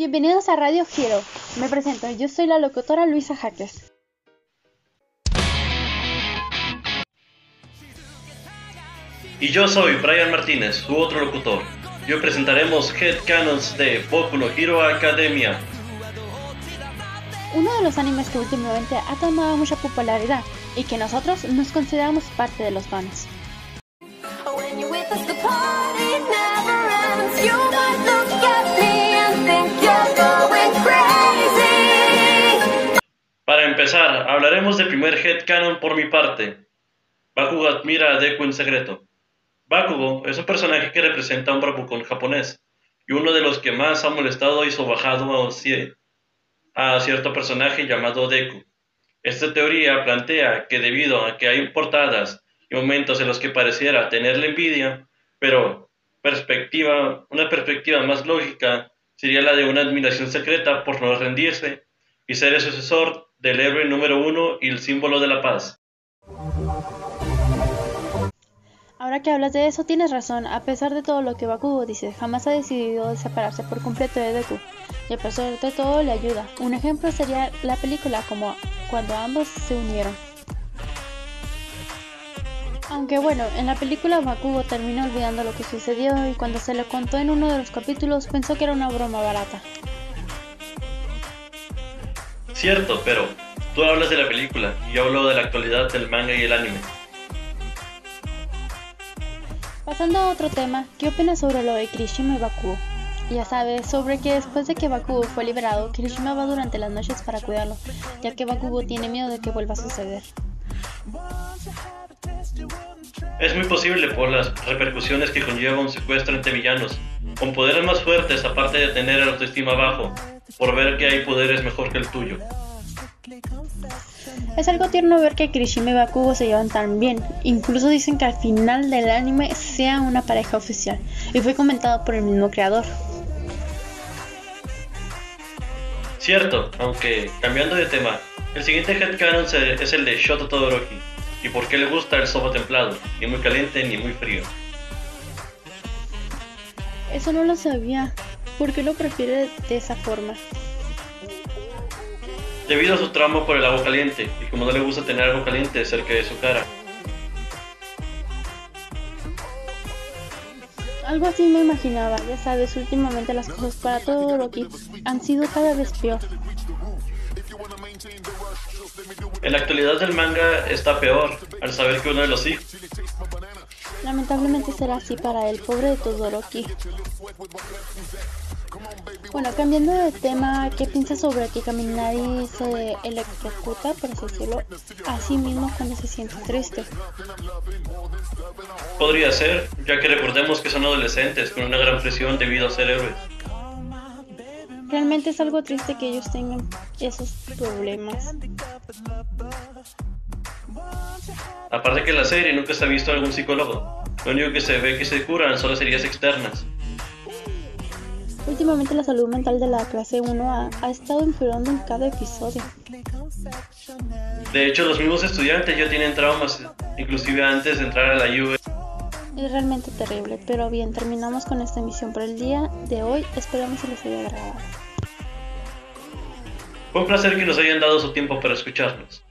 Bienvenidos a Radio Giro. Me presento, yo soy la locutora Luisa Jaques. Y yo soy Brian Martínez, su otro locutor. Y hoy presentaremos Headcanons de Boku no Hero Academia. Uno de los animes que últimamente ha tomado mucha popularidad y que nosotros nos consideramos parte de los fans. Hablaremos del primer headcanon por mi parte. Bakugo admira a Deku en secreto. Bakugo es un personaje que representa a un bravucón japonés, y uno de los que más ha molestado y sobajado a, a cierto personaje llamado Deku. Esta teoría plantea que debido a que hay portadas y momentos en los que pareciera tenerle envidia, pero perspectiva, una perspectiva más lógica sería la de una admiración secreta por no rendirse y ser el sucesor del héroe número uno y el símbolo de la paz. Ahora que hablas de eso, tienes razón. A pesar de todo lo que Bakugo dice, jamás ha decidido separarse por completo de Deku. Y a pesar de todo, le ayuda. Un ejemplo sería la película como cuando ambos se unieron. Aunque bueno, en la película Bakugo terminó olvidando lo que sucedió y cuando se le contó en uno de los capítulos pensó que era una broma barata. Cierto, pero tú hablas de la película y yo hablo de la actualidad del manga y el anime. Pasando a otro tema, ¿qué opinas sobre lo de Kirishima y Bakugo? Ya sabes, sobre que después de que Bakugo fue liberado, Kirishima va durante las noches para cuidarlo, ya que Bakugo tiene miedo de que vuelva a suceder. Es muy posible por las repercusiones que conlleva un secuestro entre villanos, con poderes más fuertes aparte de tener el autoestima bajo, por ver que hay poderes mejor que el tuyo. Es algo tierno ver que Kirishima y Bakugo se llevan tan bien. Incluso dicen que al final del anime sea una pareja oficial. Y fue comentado por el mismo creador. Cierto, aunque cambiando de tema, el siguiente headcanon es el de Shoto Todoroki. ¿Y por qué le gusta el soba templado? Ni muy caliente ni muy frío. Eso no lo sabía. ¿Por qué lo prefiere de esa forma? Debido a su tramo por el agua caliente, y como no le gusta tener algo caliente cerca de su cara. Algo así me imaginaba, ya sabes, últimamente las cosas para todo que han sido cada vez peor. En la actualidad del manga está peor, al saber que uno de los hijos Lamentablemente será así para el pobre de Todoroki. Bueno, cambiando de tema, ¿qué piensas sobre que Kaminari se electrocuta, por así decirlo, a sí mismo cuando se siente triste? Podría ser, ya que recordemos que son adolescentes con una gran presión debido a ser héroes. Realmente es algo triste que ellos tengan esos problemas. Aparte que en la serie nunca se ha visto algún psicólogo. Lo único que se ve que se curan son las heridas externas. Últimamente la salud mental de la clase 1 ha, estado empeorando en cada episodio. De hecho, los mismos estudiantes ya tienen traumas, inclusive antes de entrar a la UV. Es realmente terrible, pero bien, terminamos con esta emisión por el día de hoy. Esperamos que les haya agradado. Fue un placer que nos hayan dado su tiempo para escucharnos.